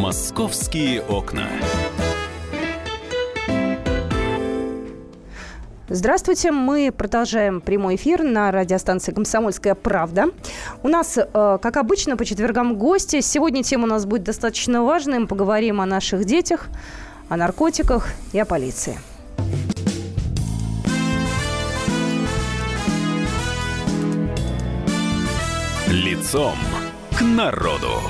Московские окна. Здравствуйте, мы продолжаем прямой эфир на радиостанции «Комсомольская правда». У нас, э, как обычно, по четвергам гости. Сегодня тема у нас будет достаточно важной. Мы поговорим о наших детях, о наркотиках и о полиции. Лицом к народу.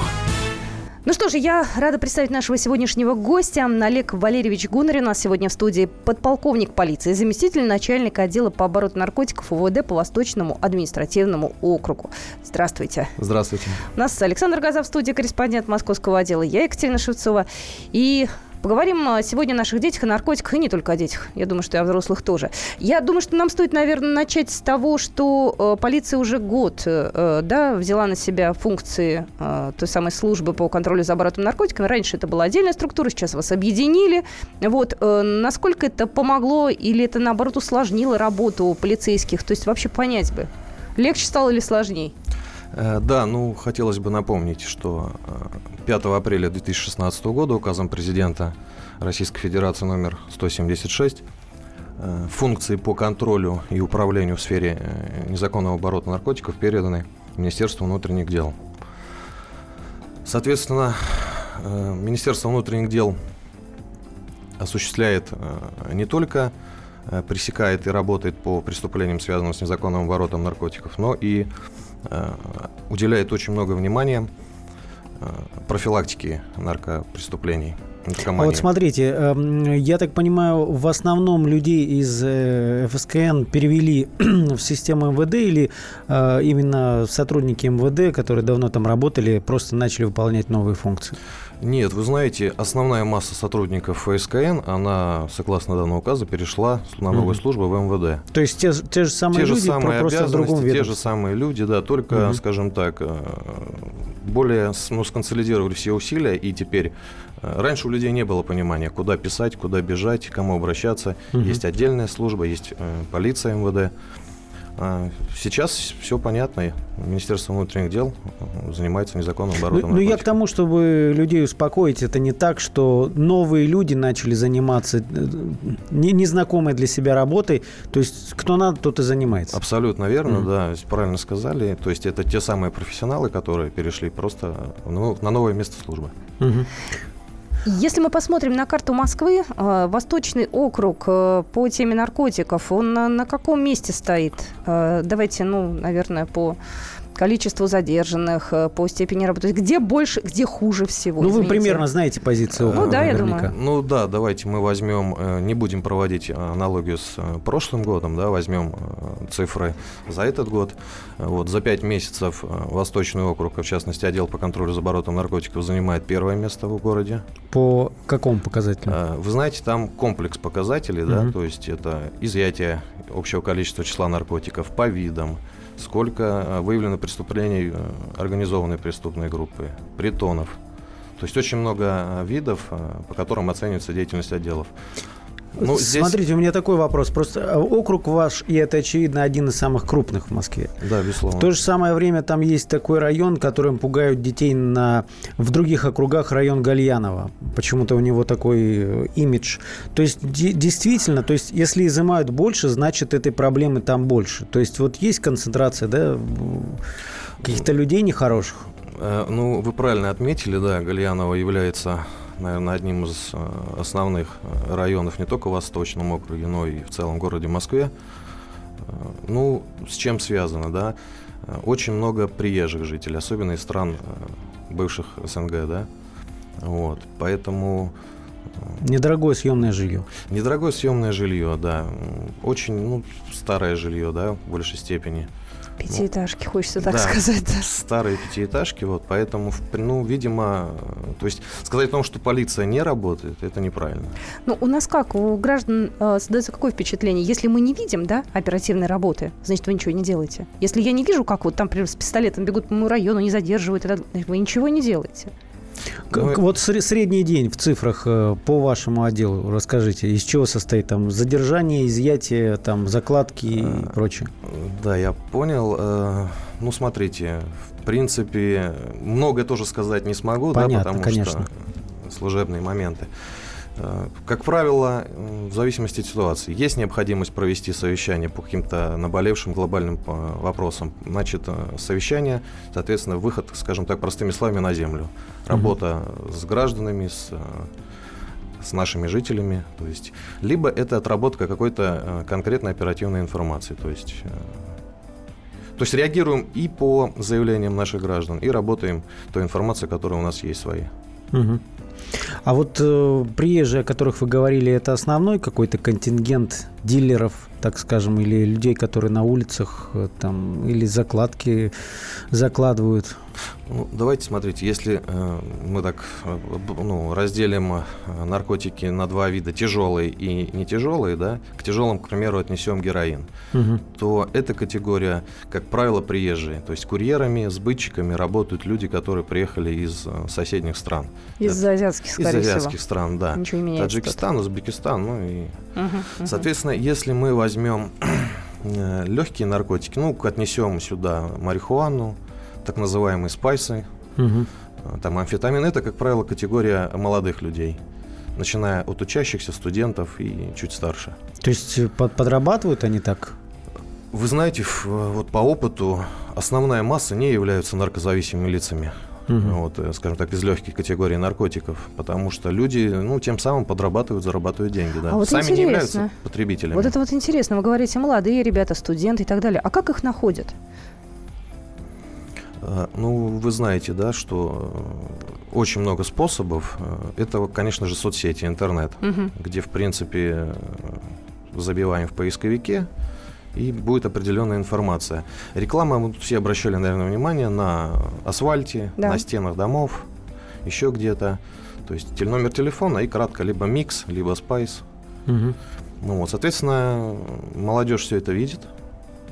Ну что же, я рада представить нашего сегодняшнего гостя. Олег Валерьевич Гунарин у нас сегодня в студии подполковник полиции, заместитель начальника отдела по обороту наркотиков УВД по Восточному административному округу. Здравствуйте. Здравствуйте. У нас Александр Газов в студии, корреспондент московского отдела. Я Екатерина Шевцова. И Поговорим а, сегодня о наших детях, о наркотиках, и не только о детях. Я думаю, что и о взрослых тоже. Я думаю, что нам стоит, наверное, начать с того, что э, полиция уже год э, да, взяла на себя функции э, той самой службы по контролю за оборотом наркотиками. Раньше это была отдельная структура, сейчас вас объединили. Вот, э, насколько это помогло или это, наоборот, усложнило работу полицейских? То есть вообще понять бы, легче стало или сложнее? Э, да, ну, хотелось бы напомнить, что 5 э, апреля 2016 года указом президента Российской Федерации номер 176 э, функции по контролю и управлению в сфере незаконного оборота наркотиков переданы Министерству внутренних дел. Соответственно, Министерство внутренних дел осуществляет не только пресекает и работает по преступлениям, связанным с незаконным оборотом наркотиков, но и уделяет очень много внимания э, профилактике наркопреступлений. А вот смотрите, эм, я так понимаю, в основном людей из э, ФСКН перевели в систему МВД или именно сотрудники МВД, которые давно там работали, просто начали выполнять новые функции? Нет, вы знаете, основная масса сотрудников ФСКН, она, согласно данного указа, перешла на новую службу в МВД. То есть те, те же самые те люди, же самые просто в другом Те же самые люди, да, только, mm скажем так, э, более ну, сконсолидировали все усилия, и теперь э, раньше у людей не было понимания, куда писать, куда бежать, кому обращаться. mm Есть отдельная служба, есть э, полиция МВД. А, сейчас все понятно. Министерство внутренних дел занимается незаконным оборотом. Ну, ну я к тому, чтобы людей успокоить, это не так, что новые люди начали заниматься э, незнакомой для себя работой. То есть кто надо, тот и занимается. Абсолютно верно, mm. да, правильно сказали. То есть это те самые профессионалы, которые перешли просто ну, на новое место службы. Mm-hmm. Если мы посмотрим на карту Москвы, э, Восточный округ э, по теме наркотиков, он на, на каком месте стоит? Э, давайте, ну, наверное, по количеству задержанных, э, по степени работы. То есть где больше, где хуже всего? Ну, извините. вы примерно знаете позицию. Ну, да, наверняка. я думаю. Ну, да, давайте мы возьмем, э, не будем проводить аналогию с э, прошлым годом, да, возьмем цифры за этот год. Вот, за пять месяцев Восточный округ, в частности, отдел по контролю за оборотом наркотиков занимает первое место в городе. По какому показателю? Вы знаете, там комплекс показателей, угу. да, то есть это изъятие общего количества числа наркотиков по видам, сколько э, выявлено преступлений э, организованной преступной группы, притонов. То есть очень много э, видов, по которым оценивается деятельность отделов. Ну, здесь... Смотрите, у меня такой вопрос. Просто э, округ ваш, и это, очевидно, один из самых крупных в Москве. Да, безусловно. В то же самое время там есть такой район, которым пугают детей на... в других округах, район Гальянова. Почему-то у него такой э, имидж. То есть, действительно, то есть, если изымают больше, значит, этой проблемы там больше. То есть, вот есть концентрация, да, каких-то людей нехороших. Э, ну, вы правильно отметили, да, Гальянова является наверное, одним из э, основных э, районов не только в Восточном округе, но и в целом городе Москве. Э, ну, с чем связано, да? Очень много приезжих жителей, особенно из стран бывших СНГ, да? Вот, поэтому... Недорогое съемное жилье. Недорогое съемное жилье, да. Очень, ну, старое жилье, да, в большей степени. Пятиэтажки, ну, хочется так да, сказать. Да. Старые пятиэтажки, вот, поэтому, ну, видимо, то есть сказать о том, что полиция не работает, это неправильно. Ну, у нас как, у граждан э, создается какое впечатление? Если мы не видим, да, оперативной работы, значит, вы ничего не делаете. Если я не вижу, как вот там, например, с пистолетом бегут по моему району, не задерживают, вы ничего не делаете. Ну, вот средний день в цифрах э, по вашему отделу, расскажите, из чего состоит там задержание, изъятие, там закладки и а, прочее? Да, я понял. Э, ну, смотрите, в принципе, многое тоже сказать не смогу, Понятно, да, потому конечно. что служебные моменты. Э, как правило, в зависимости от ситуации, есть необходимость провести совещание по каким-то наболевшим глобальным э, вопросам. Значит, э, совещание, соответственно, выход, скажем так, простыми словами, на землю. Работа mm-hmm. с гражданами, с, с нашими жителями. То есть, либо это отработка какой-то конкретной оперативной информации. То есть, то есть реагируем и по заявлениям наших граждан, и работаем той информацией, которая у нас есть своей. Угу. А вот э, приезжие, о которых вы говорили, это основной какой-то контингент дилеров, так скажем, или людей, которые на улицах э, там, или закладки закладывают? Ну, давайте смотрите, если э, мы так э, ну, разделим э, наркотики на два вида, тяжелые и не тяжелые, да, к тяжелым, к примеру, отнесем героин, угу. то эта категория, как правило, приезжие. То есть курьерами, сбытчиками работают люди, которые приехали из соседних стран. Из Это, азиатских, скорее Из азиатских всего. стран, да. Ничего не Таджикистан, тут. Узбекистан, ну и... Угу, угу. Соответственно, если мы возьмем э, легкие наркотики, ну, отнесем сюда марихуану, так называемые спайсы, угу. там амфетамин, это, как правило, категория молодых людей начиная от учащихся, студентов и чуть старше. То есть э, под, подрабатывают они так? Вы знаете, вот по опыту основная масса не являются наркозависимыми лицами. Угу. Вот, э, скажем так, из легких категорий наркотиков, потому что люди, ну, тем самым подрабатывают, зарабатывают деньги, да. А вот Сами интересно. не являются потребителями. Вот это вот интересно, вы говорите, молодые ребята, студенты и так далее. А как их находят? Э, ну, вы знаете, да, что э, очень много способов. Это, конечно же, соцсети, интернет, угу. где, в принципе, забиваем в поисковике, и будет определенная информация. Реклама, мы все обращали, наверное, внимание на асфальте, да. на стенах домов, еще где-то. То есть номер телефона и кратко либо микс, либо спайс. Угу. Ну вот, соответственно, молодежь все это видит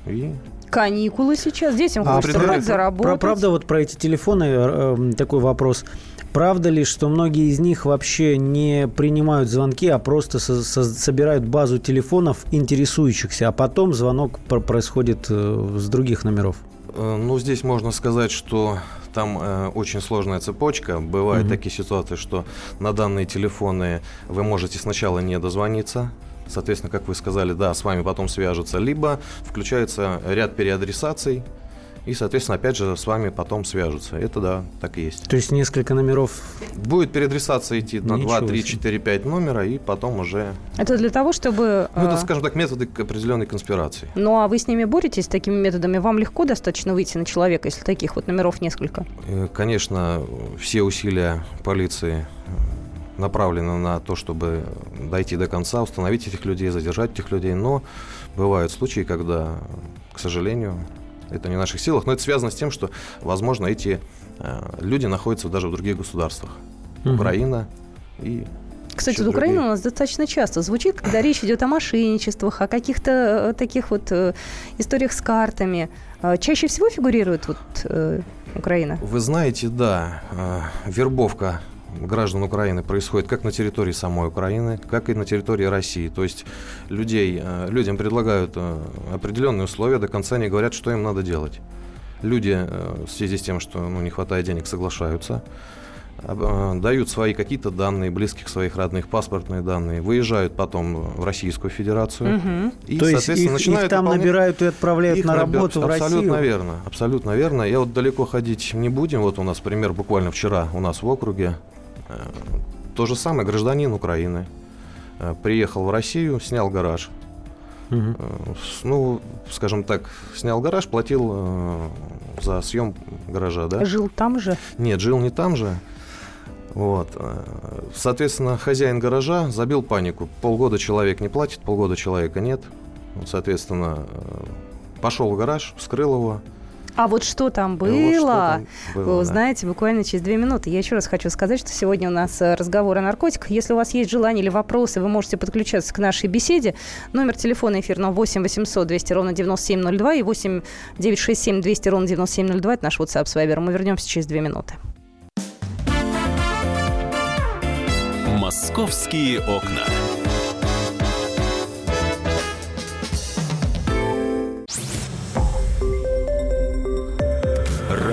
и каникулы сейчас, детям а хочется про, заработать. Про, правда, вот про эти телефоны э, э, такой вопрос. Правда ли, что многие из них вообще не принимают звонки, а просто со- со- собирают базу телефонов интересующихся, а потом звонок пр- происходит э, с других номеров? Э, ну, здесь можно сказать, что там э, очень сложная цепочка. Бывают угу. такие ситуации, что на данные телефоны вы можете сначала не дозвониться, Соответственно, как вы сказали, да, с вами потом свяжутся. Либо включается ряд переадресаций, и, соответственно, опять же, с вами потом свяжутся. Это да, так и есть. То есть несколько номеров? Будет переадресация идти на Ничего 2, 3, 4, 5 номера, и потом уже... Это для того, чтобы... Ну, это, а, скажем так, методы определенной конспирации. Ну, а вы с ними боретесь, с такими методами? Вам легко достаточно выйти на человека, если таких вот номеров несколько? Э, конечно, все усилия полиции направлена на то, чтобы дойти до конца, установить этих людей, задержать этих людей. Но бывают случаи, когда, к сожалению, это не в наших силах. Но это связано с тем, что, возможно, эти э, люди находятся даже в других государствах. Угу. Украина и кстати, в Украине у нас достаточно часто звучит, когда речь идет о мошенничествах, о каких-то э, таких вот э, историях с картами. Э, чаще всего фигурирует вот э, Украина? Вы знаете, да, э, вербовка граждан Украины происходит как на территории самой Украины, как и на территории России. То есть людей, э, людям предлагают э, определенные условия, до конца не говорят, что им надо делать. Люди э, в связи с тем, что ну, не хватает денег, соглашаются, дают свои какие-то данные, близких своих родных, паспортные данные, выезжают потом в Российскую Федерацию. Угу. И, То соответственно, их, начинают их там выполнять... набирают и отправляют их на работу набер... в Россию? Абсолютно верно, абсолютно верно. Я вот далеко ходить не будем. Вот у нас пример буквально вчера у нас в округе то же самое гражданин Украины э, приехал в Россию, снял гараж. Угу. Ну, скажем так, снял гараж, платил за съем гаража, да? Жил там же? Нет, жил не там же. Вот. Соответственно, хозяин гаража забил панику. Полгода человек не платит, полгода человека нет. Соответственно, пошел в гараж, вскрыл его, а вот что там было, вот что там было вы узнаете да. буквально через две минуты. Я еще раз хочу сказать, что сегодня у нас э, разговор о наркотиках. Если у вас есть желание или вопросы, вы можете подключаться к нашей беседе. Номер телефона эфирного 8 800 200 ровно 9702 и 8 967 200 ровно 9702. Это наш WhatsApp с Viber. Мы вернемся через две минуты. Московские окна.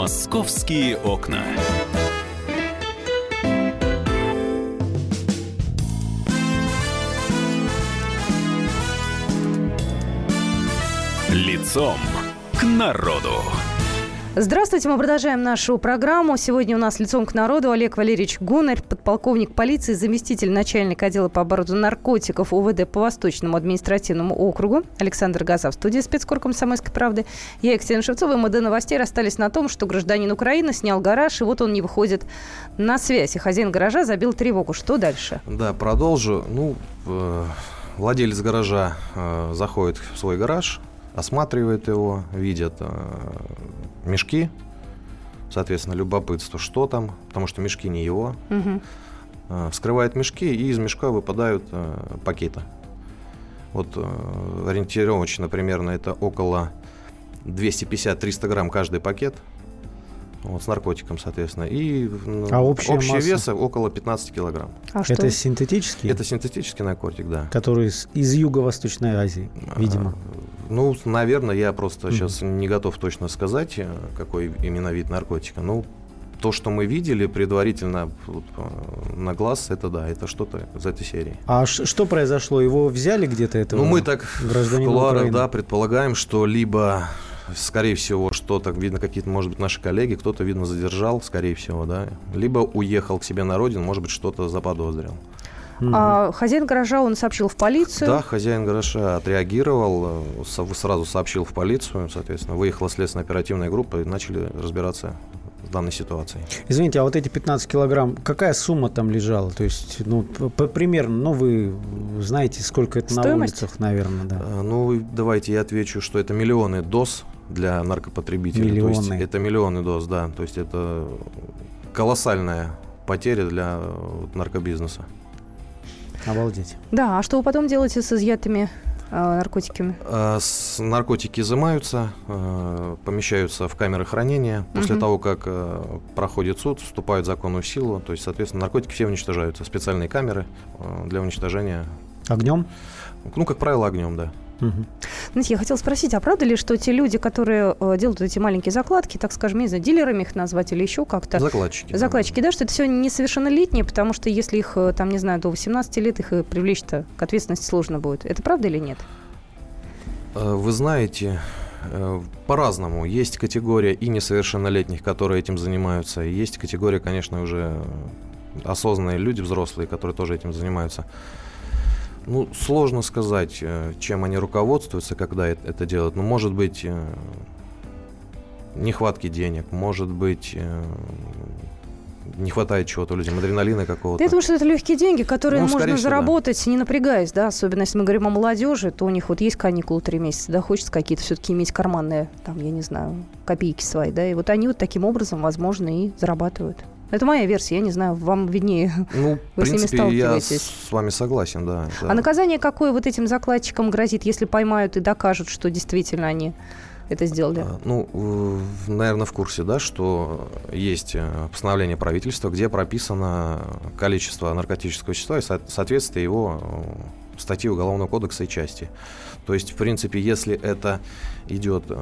Московские окна. Лицом к народу. Здравствуйте, мы продолжаем нашу программу. Сегодня у нас лицом к народу Олег Валерьевич Гунарь, подполковник полиции, заместитель начальника отдела по оборону наркотиков УВД по Восточному административному округу. Александр Газа в студии спецкор комсомольской правды. Я, Екатерина Шевцова, и мы до новостей расстались на том, что гражданин Украины снял гараж, и вот он не выходит на связь. И хозяин гаража забил тревогу. Что дальше? Да, продолжу. Ну, э, владелец гаража э, заходит в свой гараж, осматривает его, видят э, мешки, соответственно, любопытство, что там, потому что мешки не его. Угу. Вскрывает мешки, и из мешка выпадают э, пакеты. Вот э, ориентировочно примерно это около 250-300 грамм каждый пакет. Вот, с наркотиком, соответственно. И а общая общий масса? вес около 15 килограмм. А это что? синтетический? Это синтетический наркотик, да. Который из, из Юго-Восточной Азии, видимо. А, ну, наверное, я просто mm-hmm. сейчас не готов точно сказать, э, какой именно вид наркотика. Ну, то, что мы видели предварительно э, на глаз, это да, это что-то из этой серии. А что произошло? Его взяли где-то этого? Ну, мы так в кулуарах, да, предполагаем, что либо скорее всего, что-то, видно, какие-то, может быть, наши коллеги, кто-то, видно, задержал, скорее всего, да, либо уехал к себе на родину, может быть, что-то заподозрил. А хозяин гаража, он сообщил в полицию? Да, хозяин гаража отреагировал, э, сразу сообщил в полицию, соответственно, выехала следственная оперативная группа и начали разбираться с данной ситуацией. Извините, а вот эти 15 килограмм, какая сумма там лежала? То есть, ну, примерно, ну, вы знаете, сколько это Стоимость? на улицах, наверное, да? Э, ну, давайте я отвечу, что это миллионы доз для наркопотребителей. Миллионы. То есть, это миллионы доз, да. То есть, это колоссальная потеря для наркобизнеса. Обалдеть. Да, а что вы потом делаете с изъятыми э, наркотиками? Э, с, наркотики изымаются, э, помещаются в камеры хранения. После угу. того, как э, проходит суд, вступают в законную силу. То есть, соответственно, наркотики все уничтожаются. Специальные камеры э, для уничтожения. Огнем? Ну, как правило, огнем, да. Угу. Знаете, я хотела спросить, а правда ли, что те люди, которые э, делают эти маленькие закладки, так скажем, не знаю, дилерами их назвать или еще как-то? Закладчики. Закладчики, да, да что это все несовершеннолетние, потому что если их, э, там, не знаю, до 18 лет, их привлечь-то к ответственности сложно будет. Это правда или нет? Э, вы знаете, по-разному. Есть категория и несовершеннолетних, которые этим занимаются, и есть категория, конечно, уже осознанные люди, взрослые, которые тоже этим занимаются. Ну, сложно сказать, э, чем они руководствуются, когда это делают. Ну, может быть, э, нехватки денег, может быть, э, не хватает чего-то людям, адреналина какого-то. Я думаю, что это легкие деньги, которые ну, можно заработать, всего, да. не напрягаясь, да, особенно если мы говорим о молодежи, то у них вот есть каникулы три месяца, да, хочется какие-то все-таки иметь карманные, там, я не знаю, копейки свои, да, и вот они вот таким образом, возможно, и зарабатывают. Это моя версия, я не знаю, вам виднее. Ну, в принципе, я с вами согласен, да, да. А наказание какое вот этим закладчикам грозит, если поймают и докажут, что действительно они это сделали? А, ну, наверное, в курсе, да, что есть э, постановление правительства, где прописано количество наркотического вещества и соответствие его э, статьи Уголовного кодекса и части. То есть, в принципе, если это идет э,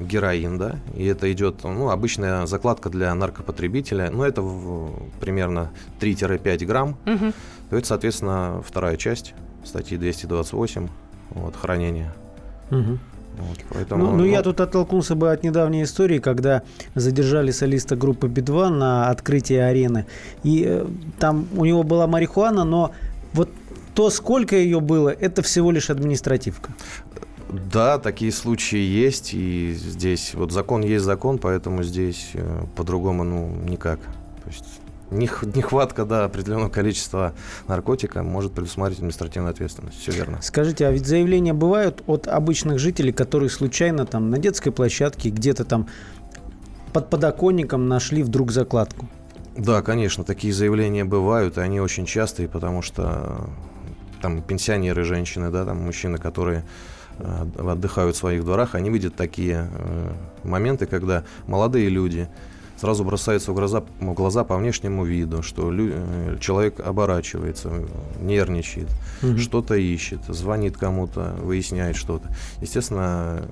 героин, да, и это идет, ну, обычная закладка для наркопотребителя, ну, это в, примерно 3-5 грамм, угу. то это, соответственно, вторая часть статьи 228, вот, хранение. Угу. Вот, поэтому, ну, ну, я тут оттолкнулся бы от недавней истории, когда задержали солиста группы Би-2 на открытии арены. И э, там у него была марихуана, но вот то, сколько ее было, это всего лишь административка. Да, такие случаи есть, и здесь вот закон есть закон, поэтому здесь э, по-другому ну никак. То есть нехватка да, определенного количества наркотика может предусмотреть административную ответственность. Все верно. Скажите, а ведь заявления бывают от обычных жителей, которые случайно там на детской площадке где-то там под подоконником нашли вдруг закладку? Да, конечно, такие заявления бывают, и они очень частые, потому что там пенсионеры, женщины, да, там мужчины, которые э, отдыхают в своих дворах, они видят такие э, моменты, когда молодые люди сразу бросаются в глаза, в глаза по внешнему виду, что лю, э, человек оборачивается, нервничает, угу. что-то ищет, звонит кому-то, выясняет что-то. Естественно,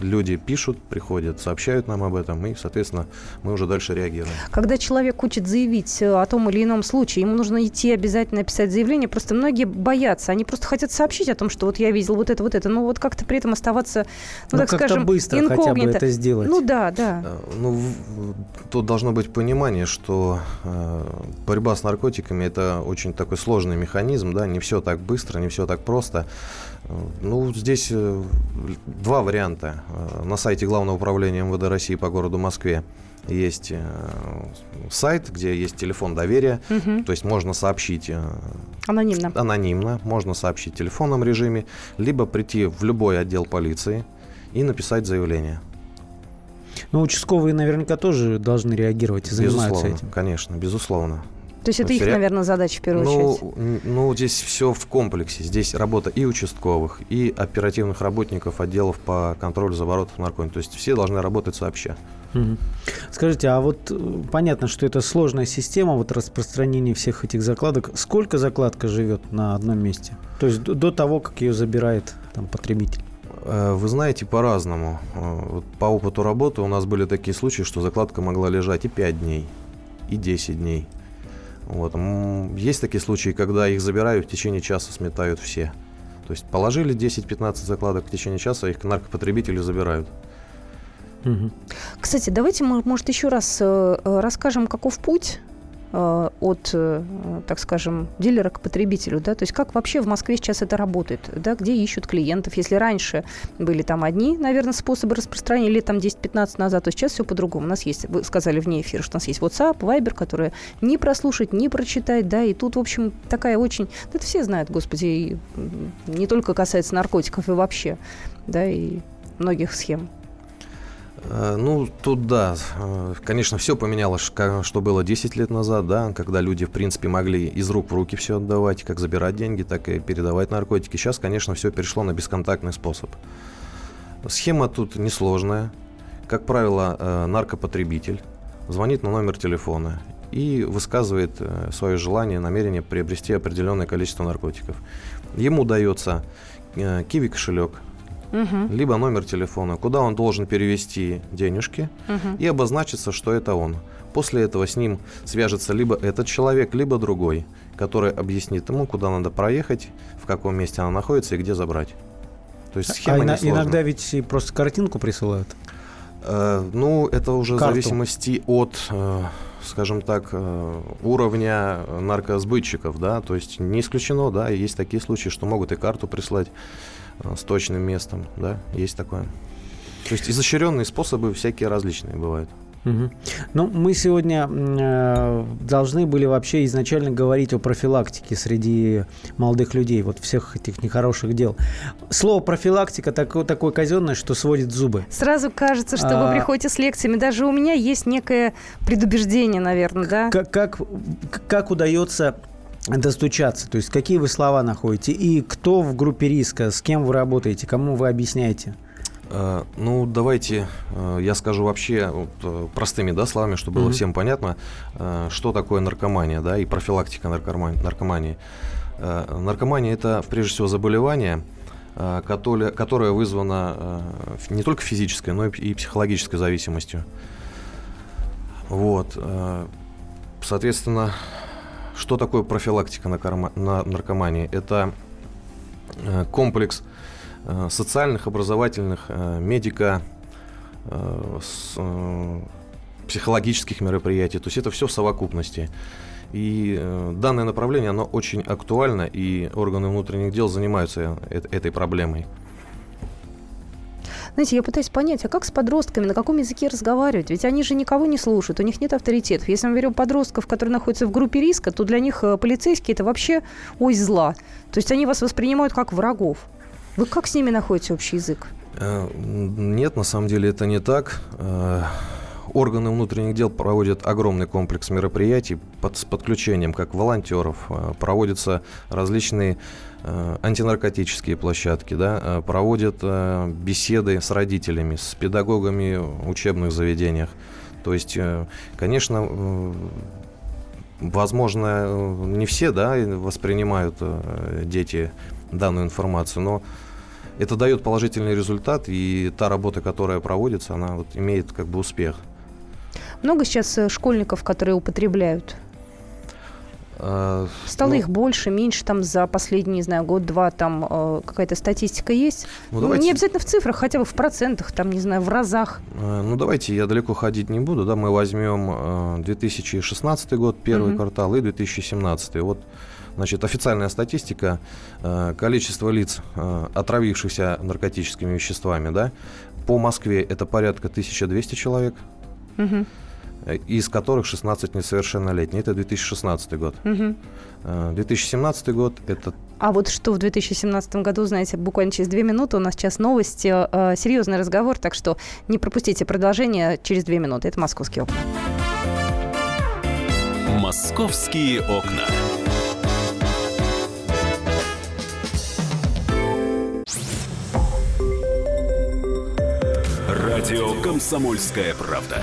люди пишут, приходят, сообщают нам об этом, и, соответственно, мы уже дальше реагируем. Когда человек хочет заявить э, о том или ином случае, ему нужно идти обязательно писать заявление, просто многие боятся, они просто хотят сообщить о том, что вот я видел вот это, вот это, но вот как-то при этом оставаться, ну, ну так скажем, быстро инкогнито. хотя бы это сделать. Ну да, да. Э, ну, тут должно быть понимание, что э, борьба с наркотиками это очень такой сложный механизм, да, не все так быстро, не все так просто. Ну, здесь э, два варианта. Э, на сайте Главного управления МВД России по городу Москве есть э, сайт, где есть телефон доверия, угу. то есть можно сообщить анонимно. анонимно, можно сообщить в телефонном режиме, либо прийти в любой отдел полиции и написать заявление. Ну, участковые наверняка тоже должны реагировать и занимаются безусловно, этим. Конечно, безусловно. То есть это их, наверное, задача в первую ну, очередь? Ну, здесь все в комплексе. Здесь работа и участковых, и оперативных работников отделов по контролю за оборотом наркотиков. То есть все должны работать сообща. Угу. Скажите, а вот э, понятно, что это сложная система вот распространения всех этих закладок. Сколько закладка живет на одном месте? То есть до того, как ее забирает там, потребитель? Э, вы знаете, по-разному. Э, по опыту работы у нас были такие случаи, что закладка могла лежать и 5 дней, и 10 дней. Вот. Есть такие случаи, когда их забирают, в течение часа сметают все. То есть положили 10-15 закладок в течение часа, их наркопотребители забирают. Кстати, давайте, может, еще раз э, э, расскажем, каков путь от, э, так скажем, дилера к потребителю, да, то есть как вообще в Москве сейчас это работает, да, где ищут клиентов, если раньше были там одни, наверное, способы распространения, лет там 10-15 назад, то сейчас все по-другому. У нас есть, вы сказали вне эфира, что у нас есть WhatsApp, Viber, которые не прослушать, не прочитать, да, и тут, в общем, такая очень, это все знают, господи, и не только касается наркотиков и вообще, да, и многих схем. Э, ну, тут да, э, конечно, все поменялось, что было 10 лет назад, да, когда люди, в принципе, могли из рук в руки все отдавать, как забирать деньги, так и передавать наркотики. Сейчас, конечно, все перешло на бесконтактный способ. Схема тут несложная. Как правило, э, наркопотребитель звонит на номер телефона и высказывает свое желание, намерение приобрести определенное количество наркотиков. Ему дается киви кошелек, угу. либо номер телефона, куда он должен перевести денежки угу. и обозначится, что это он. После этого с ним свяжется либо этот человек, либо другой, который объяснит ему, куда надо проехать, в каком месте она находится и где забрать. То есть схема а иногда ведь просто картинку присылают. Э, ну, это уже Карту. в зависимости от, э, скажем так, э, уровня наркосбытчиков, да, то есть не исключено, да, есть такие случаи, что могут и карту прислать с точным местом, да, есть такое. То есть изощренные способы всякие различные бывают. Угу. Ну, мы сегодня э, должны были вообще изначально говорить о профилактике среди молодых людей, вот всех этих нехороших дел. Слово профилактика такое, такое казенное, что сводит зубы. Сразу кажется, что а... вы приходите с лекциями. Даже у меня есть некое предубеждение, наверное, да? Как, как, как удается достучаться? То есть какие вы слова находите? И кто в группе риска? С кем вы работаете? Кому вы объясняете? Э, ну, давайте э, я скажу вообще вот, э, простыми да, словами, чтобы было mm-hmm. всем понятно, что такое наркомания да, и профилактика наркомании. Наркомания – это, прежде всего, заболевание, которое вызвано не только физической, но и психологической зависимостью. Вот. Соответственно, что такое профилактика наркомании? Это э, комплекс э, социальных, образовательных, э, медико, психологических мероприятий. То есть это все в совокупности. И данное направление, оно очень актуально, и органы внутренних дел занимаются этой проблемой. Знаете, я пытаюсь понять, а как с подростками, на каком языке разговаривать? Ведь они же никого не слушают, у них нет авторитетов. Если мы берем подростков, которые находятся в группе риска, то для них э, полицейские – это вообще ой зла. То есть они вас воспринимают как врагов. Вы как с ними находите общий язык? Э, нет, на самом деле это не так. Э, органы внутренних дел проводят огромный комплекс мероприятий под, с подключением как волонтеров, проводятся различные антинаркотические площадки, да, э, проводят э, беседы с родителями, с педагогами в учебных заведениях. То есть, э, конечно, э, возможно, э, не все да, воспринимают э, дети данную информацию, но это дает положительный результат, и та работа, которая проводится, она вот имеет как бы успех. Много сейчас э, школьников, которые употребляют? А, Стало ну, их больше, меньше там за последний, не знаю, год-два там э, какая-то статистика есть? Ну, давайте- Не обязательно в цифрах, хотя бы в процентах, там, не знаю, в разах. э, Ну, давайте я далеко ходить не буду, да, мы возьмем э, 2016 год, первый Мгм. квартал, и 2017. Вот, значит, официальная статистика, э, количество лиц, э, отравившихся наркотическими веществами, да, по Москве это порядка 1200 человек, э, из которых 16 несовершеннолетние. Это 2016 год. Э, 2017 год это А вот что в 2017 году, знаете, буквально через две минуты у нас сейчас новости, э, серьезный разговор, так что не пропустите продолжение через две минуты. Это «Московские окна». Московские окна. Радио Комсомольская правда".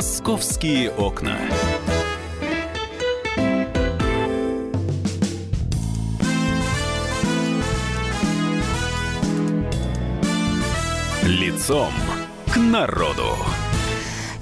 Московские окна. Лицом к народу.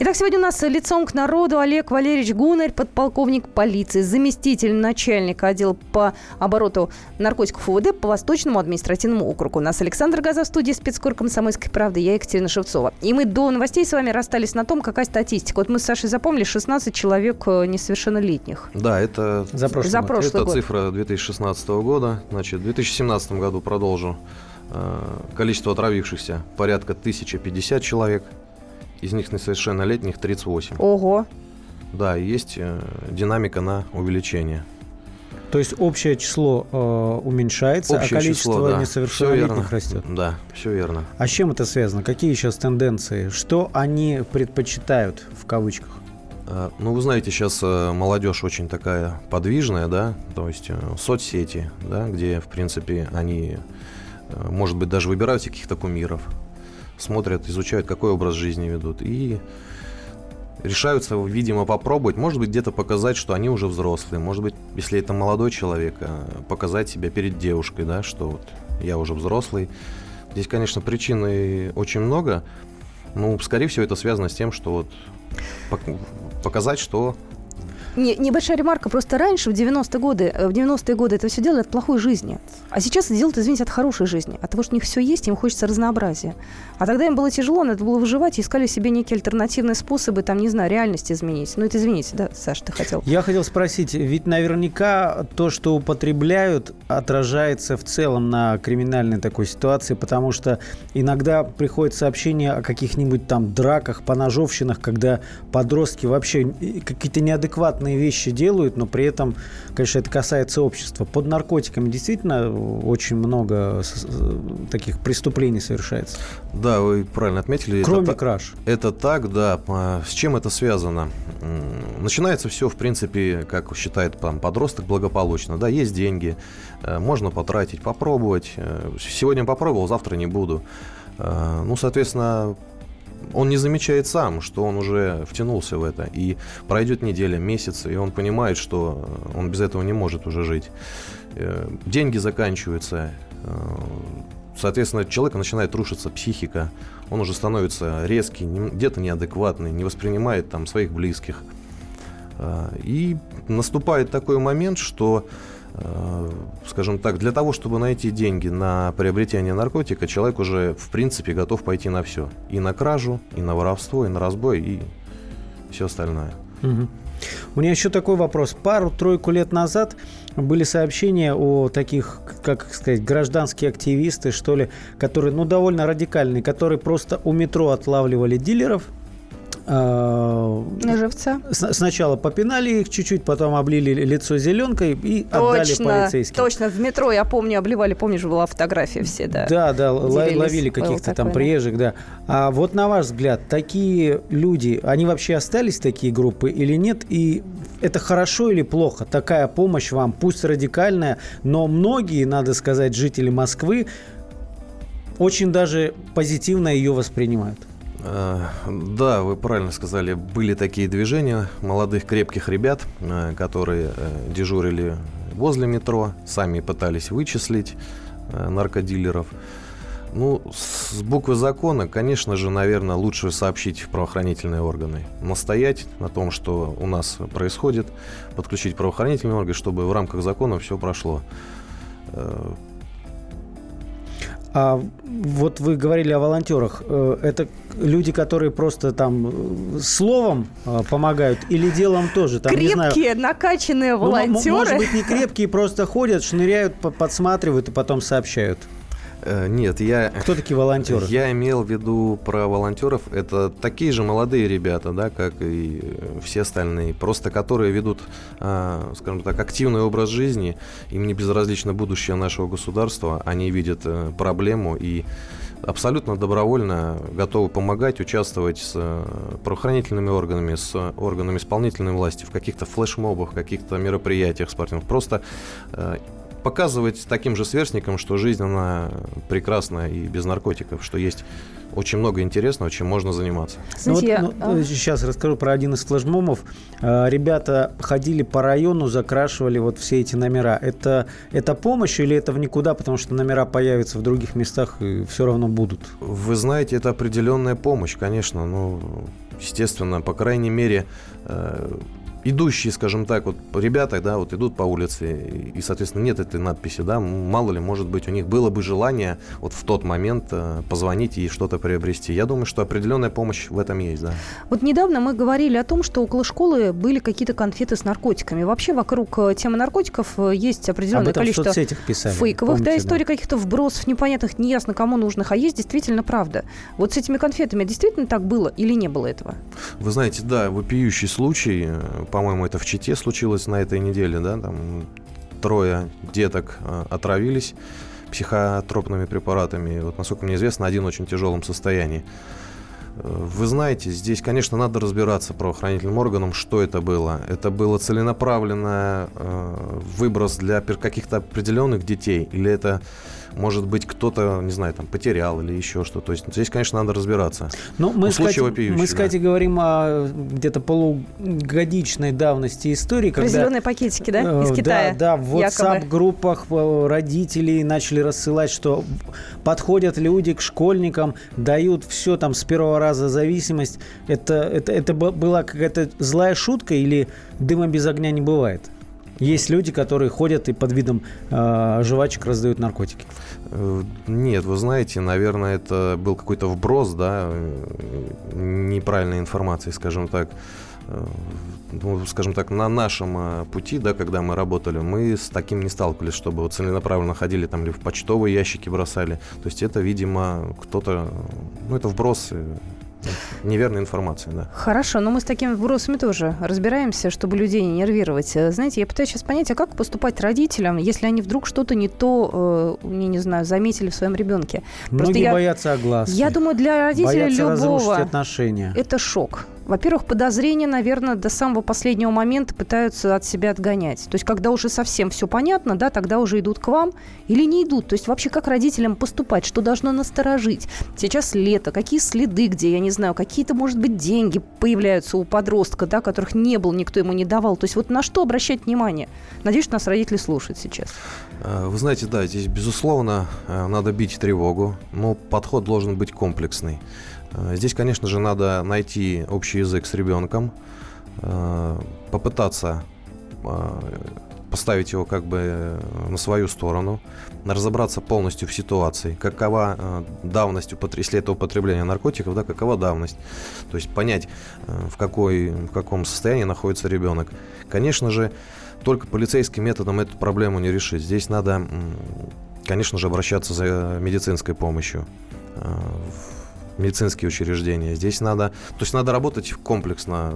Итак, сегодня у нас лицом к народу Олег Валерьевич Гунарь, подполковник полиции, заместитель начальника отдела по обороту наркотиков УВД по Восточному административному округу. У нас Александр Газа в студии спецкор «Комсомольской правды», я Екатерина Шевцова. И мы до новостей с вами расстались на том, какая статистика. Вот мы с Сашей запомнили 16 человек э, несовершеннолетних. Да, это, За прошлый За год. прошлый это год. цифра 2016 года. Значит, в 2017 году продолжу. Э, Количество отравившихся порядка 1050 человек. Из них несовершеннолетних 38. Ого. Да, есть э, динамика на увеличение. То есть общее число э, уменьшается, Общее а количество число, да. Несовершеннолетних верно. растет. Да, все верно. А с чем это связано? Какие сейчас тенденции? Что они предпочитают в кавычках? Э, Ну, вы знаете, сейчас э, молодежь очень такая подвижная, да, то есть соцсети, да, где, в принципе, они, может быть, даже выбирают каких-то кумиров, смотрят, изучают, какой образ жизни ведут, и решаются, видимо, попробовать, может быть, где-то показать, что они уже взрослые, может быть, если это молодой человек, э, показать себя перед девушкой, да, что вот я уже взрослый. Здесь, конечно, причин очень много, ну, скорее всего, это связано с тем, что вот пок- показать, что Не- небольшая ремарка. Просто раньше, в 90-е годы, э, в 90-е годы это все делали от плохой жизни. А сейчас это делают, извините, от хорошей жизни. От того, что у них все есть, им хочется разнообразия. А тогда им было тяжело, надо было выживать, и искали себе некие альтернативные способы, там, не знаю, реальность изменить. Ну, это извините, да, Саш, ты хотел? Я хотел спросить, ведь наверняка то, что употребляют, отражается в целом на криминальной такой ситуации, потому что иногда приходят сообщения о каких-нибудь там драках, поножовщинах, когда подростки вообще э, какие-то неадекватные вещи делают, но при этом, конечно, это касается общества. Под наркотиками действительно очень много таких преступлений совершается. Да, вы правильно отметили. это Кроме та- краж. Это так, да. А С чем это связано? Начинается все, в принципе, как считает там, подросток, благополучно. Да, есть деньги, э, можно потратить, попробовать. Э, Сегодня попробовал, завтра не буду. Э, Ну, соответственно, он не замечает сам, что он уже втянулся в это. И пройдет неделя, месяц, и он понимает, что он без этого не может уже жить. Э, Деньги заканчиваются. э, Соответственно, человека начинает рушиться психика. Он уже становится резкий, где-то неадекватный, не воспринимает там своих близких. Э, И наступает такой момент, что, э, скажем так, для того, чтобы найти деньги на приобретение наркотика, человек уже, в принципе, готов пойти на все. И на кражу, и на воровство, и на разбой, и все остальное. У меня еще такой вопрос. Пару-тройку лет назад были сообщения о таких, как сказать, гражданские активисты, что ли, которые, ну, довольно радикальные, которые просто у метро отлавливали дилеров, на живца? Сначала попинали их чуть-чуть, потом облили лицо зеленкой и точно, отдали полицейским. Точно, в метро, я помню, обливали, помнишь, была фотография все, да. Да, да, Делились. ловили каких-то там приезжих, да. А вот на ваш взгляд, такие люди, они вообще остались, такие группы, или нет? И это хорошо или плохо? Такая помощь вам, пусть радикальная, но многие, надо сказать, жители Москвы очень даже позитивно ее воспринимают. Э, да, вы правильно сказали, были такие движения молодых крепких ребят, э, которые э, дежурили возле метро, сами пытались вычислить наркодилеров. Ну, с буквы закона, конечно же, наверное, лучше сообщить в правоохранительные органы. Настоять на том, что у нас происходит, подключить правоохранительные органы, чтобы в рамках закона все прошло. А вот вы говорили о волонтерах. Э, это люди, которые просто там э, словом э, помогают или делом тоже? Там, крепкие, знаю, накачанные волонтеры. Ну, может быть, не крепкие, просто ходят, шныряют, подсматривают и потом сообщают. Э, нет, я... Кто такие волонтеры? Я имел в виду про волонтеров. Это такие же молодые ребята, да, как и все остальные, просто которые ведут, а, скажем так, активный образ жизни. Им не безразлично будущее нашего государства. Они видят э, проблему и абсолютно добровольно готовы помогать, участвовать с э, правоохранительными органами, с органами исполнительной власти в каких-то флешмобах, каких-то мероприятиях спортивных. Просто показывать таким же сверстникам, что жизнь, она прекрасна и без наркотиков, что есть очень много интересного, чем можно заниматься. Знаете, ну, вот, ну, а... Сейчас расскажу про один из флешмомов. А, ребята ходили по району, закрашивали вот все эти номера. Это, это помощь или это в никуда, потому что номера появятся в других местах и все равно будут? Вы знаете, это определенная помощь, конечно. Ну, естественно, по крайней мере, э, идущие, скажем так, вот ребята, да, вот идут по улице, и, соответственно, нет этой надписи, да, мало ли, может быть, у них было бы желание вот в тот момент э, позвонить и что-то приобрести. Я думаю, что определенная помощь в этом есть, да. Вот недавно мы говорили о том, что около школы были какие-то конфеты с наркотиками. Вообще вокруг э, темы наркотиков э, есть определенное количество писали, фейковых, помните, да, историй да. каких-то вбросов непонятных, неясно кому нужных, а есть действительно правда. Вот с этими конфетами действительно так было или не было этого? Вы знаете, да, вопиющий случай, по-моему, это в Чите случилось на этой неделе, да, там трое деток а, отравились психотропными препаратами. Вот, насколько мне известно, один в очень тяжелом состоянии. Вы знаете, здесь, конечно, надо разбираться правоохранительным органам, что это было. Это было целенаправленный э, выброс для каких-то определенных детей, или это может быть, кто-то, не знаю, там, потерял или еще что. То есть здесь, конечно, надо разбираться. Ну, мы, с Катей, мы да. говорим о где-то полугодичной давности истории. Про когда, зеленые пакетики, да, из э, Китая? Да, да в WhatsApp-группах э, родителей начали рассылать, что подходят люди к школьникам, дают все там с первого раза зависимость. Это, это, это была какая-то злая шутка или дыма без огня не бывает? Есть люди, которые ходят и под видом э, жвачек раздают наркотики. Э, нет, вы знаете, наверное, это был какой-то вброс, да, неправильной информации, скажем так. Э, ну, скажем так, на нашем э, пути, да, когда мы работали, мы с таким не сталкивались, чтобы вот целенаправленно ходили там или в почтовые ящики бросали. То есть это, видимо, кто-то, ну, это вброс неверной информации, да. Хорошо, но мы с такими вбросами тоже разбираемся, чтобы людей не нервировать. Э, знаете, я пытаюсь сейчас понять, а как поступать родителям, если они вдруг что-то не то, э, не, не знаю, заметили в своем ребенке? Многие я, боятся огласки. Я думаю, для родителя боятся любого отношения. это шок. Во-первых, подозрения, наверное, до самого последнего момента пытаются от себя отгонять. То есть, когда уже совсем все понятно, да, тогда уже идут к вам или не идут. То есть, вообще, как родителям поступать, что должно насторожить? Сейчас лето, какие следы где, я не знаю, какие-то, может быть, деньги появляются у подростка, да, которых не было, никто ему не давал. То есть, вот на что обращать внимание? Надеюсь, что нас родители слушают сейчас. Вы знаете, да, здесь, безусловно, э, надо бить тревогу, но подход должен быть комплексный. Э, здесь, конечно же, надо найти общий язык с ребенком, э, попытаться э, поставить его как бы на свою сторону, разобраться полностью в ситуации, какова давность, если это употребление наркотиков, да, какова давность, то есть понять, в, какой, в каком состоянии находится ребенок. Конечно же, только полицейским методом эту проблему не решить. Здесь надо, конечно же, обращаться за медицинской помощью медицинские учреждения. Здесь надо, то есть надо работать комплексно,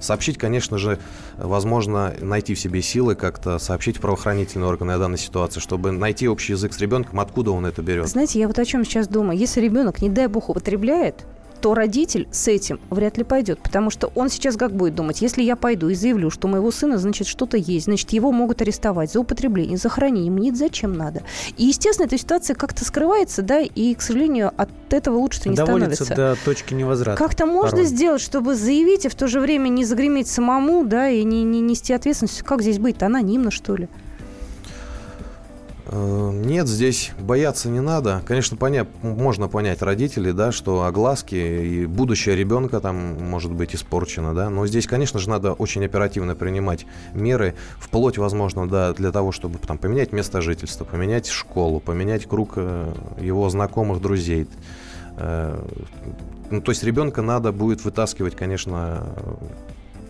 Сообщить, конечно же, возможно, найти в себе силы как-то сообщить в правоохранительные органы о данной ситуации, чтобы найти общий язык с ребенком, откуда он это берет. Знаете, я вот о чем сейчас думаю. Если ребенок, не дай бог, употребляет, то родитель с этим вряд ли пойдет, потому что он сейчас как будет думать, если я пойду и заявлю, что у моего сына, значит, что-то есть, значит, его могут арестовать за употребление, за хранение, мне это зачем надо. И, естественно, эта ситуация как-то скрывается, да, и, к сожалению, от этого лучше не Доводится становится. до точки невозврата. Как-то можно порой. сделать, чтобы заявить и в то же время не загреметь самому, да, и не, не нести ответственность. Как здесь быть-то? Анонимно, что ли? Э, нет, здесь бояться не надо. Конечно, поня- можно понять родителей, да, что огласки и будущее ребенка там может быть испорчено, да. Но здесь, конечно же, надо очень оперативно принимать меры, вплоть, возможно, да, для того, чтобы там поменять место жительства, поменять школу, поменять круг э, его знакомых, друзей. Э, ну, то есть ребенка надо будет вытаскивать, конечно,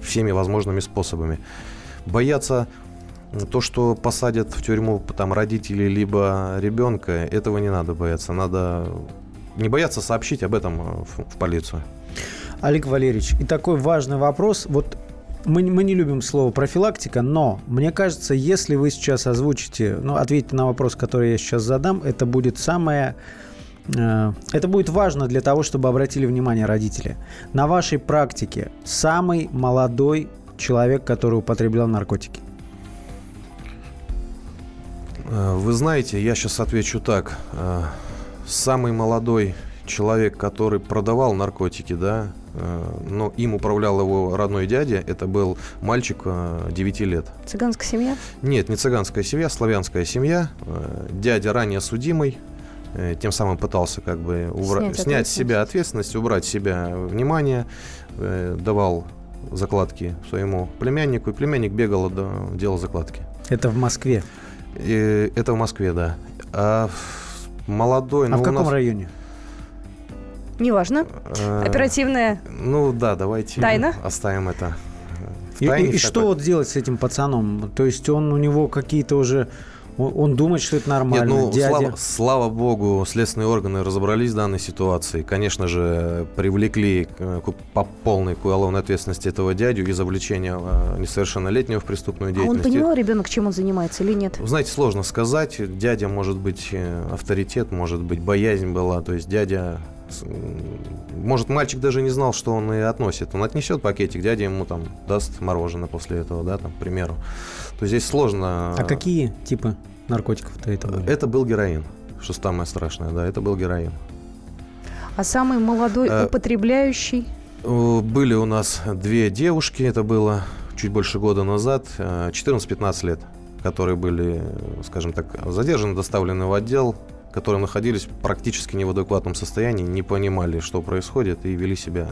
всеми возможными способами. Бояться то, что посадят в тюрьму там родители либо ребенка, этого не надо бояться. Надо не бояться сообщить об этом э, в, в полицию. Олег Валерьевич, и такой важный вопрос. Вот мы, мы не любим слово профилактика, но мне кажется, если вы сейчас озвучите, ну, ответите на вопрос, который я сейчас задам, это будет самое... Э, это будет важно для того, чтобы обратили внимание родители. На вашей практике самый молодой человек, который употреблял наркотики? Э, вы знаете, я сейчас отвечу так. Э, самый молодой человек, который продавал наркотики, да, э, но им управлял его родной дядя, это был мальчик 9 лет. Цыганская семья? Нет, не цыганская семья, славянская семья. Дядя ранее судимый, тем самым пытался как бы убра... снять, снять с себя ответственность, убрать с себя внимание, давал закладки своему племяннику, и племянник бегал, делал закладки. Это в Москве? И это в Москве, да. А молодой... А ну, в каком нас... районе? Неважно. А, Оперативная. Ну да, давайте Тайна? оставим это. И, и, и что вот делать с этим пацаном? То есть он у него какие-то уже он думает, что это нормально. Нет, ну, Дядя... слава, слава богу, следственные органы разобрались в данной ситуации. Конечно же, привлекли по полной к уголовной ответственности этого дядю из завлечения а, несовершеннолетнего в преступную деятельность. А он понимал, ребенок, чем он занимается или нет? Знаете, сложно сказать. Дядя может быть э, авторитет, может быть боязнь была. То есть дядя может, мальчик даже не знал, что он и относит. Он отнесет пакетик, дядя ему там даст мороженое после этого, да, там, к примеру. То здесь сложно. А какие типы наркотиков-то это были? Это был героин, что самое страшное, да, это был героин. А самый молодой а, употребляющий? Были у нас две девушки, это было чуть больше года назад, 14-15 э, лет, которые были, скажем так, задержаны, доставлены в отдел которые находились практически не в адекватном состоянии, не понимали, что происходит, и вели себя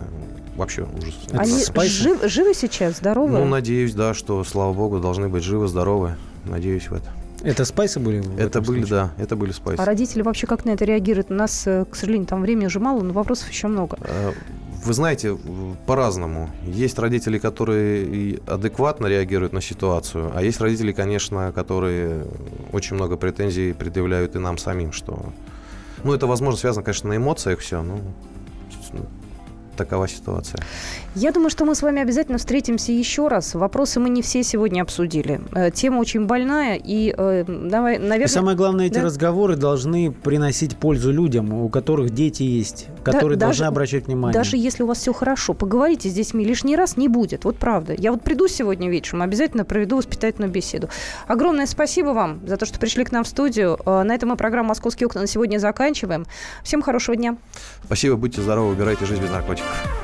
вообще ужас. Они жив, живы сейчас, здоровы? Ну, надеюсь, да, что, слава богу, должны быть живы, здоровы. Надеюсь в это. Это спайсы были? Это были, случае? да, это были спайсы. А родители вообще как на это реагируют? У нас, э, к сожалению, там времени уже мало, но вопросов еще много. Э, вы знаете, по-разному. Есть родители, которые адекватно реагируют на ситуацию, а есть родители, конечно, которые очень много претензий предъявляют и нам самим, что... Ну, это, возможно, связано, конечно, на эмоциях все, но такова ситуация. Я думаю, что мы с вами обязательно встретимся еще раз. Вопросы мы не все сегодня обсудили. Э, тема очень больная, и э, давай, наверное... И самое главное, эти да? разговоры должны приносить пользу людям, у которых дети есть, которые да, должны даже, обращать внимание. Даже если у вас все хорошо, поговорите с детьми лишний раз не будет. Вот правда. Я вот приду сегодня вечером, обязательно проведу воспитательную беседу. Огромное спасибо вам за то, что пришли к нам в студию. Э, на этом мы программу «Московские окна» на сегодня заканчиваем. Всем хорошего дня. Спасибо, будьте здоровы, выбирайте жизнь без наркотиков.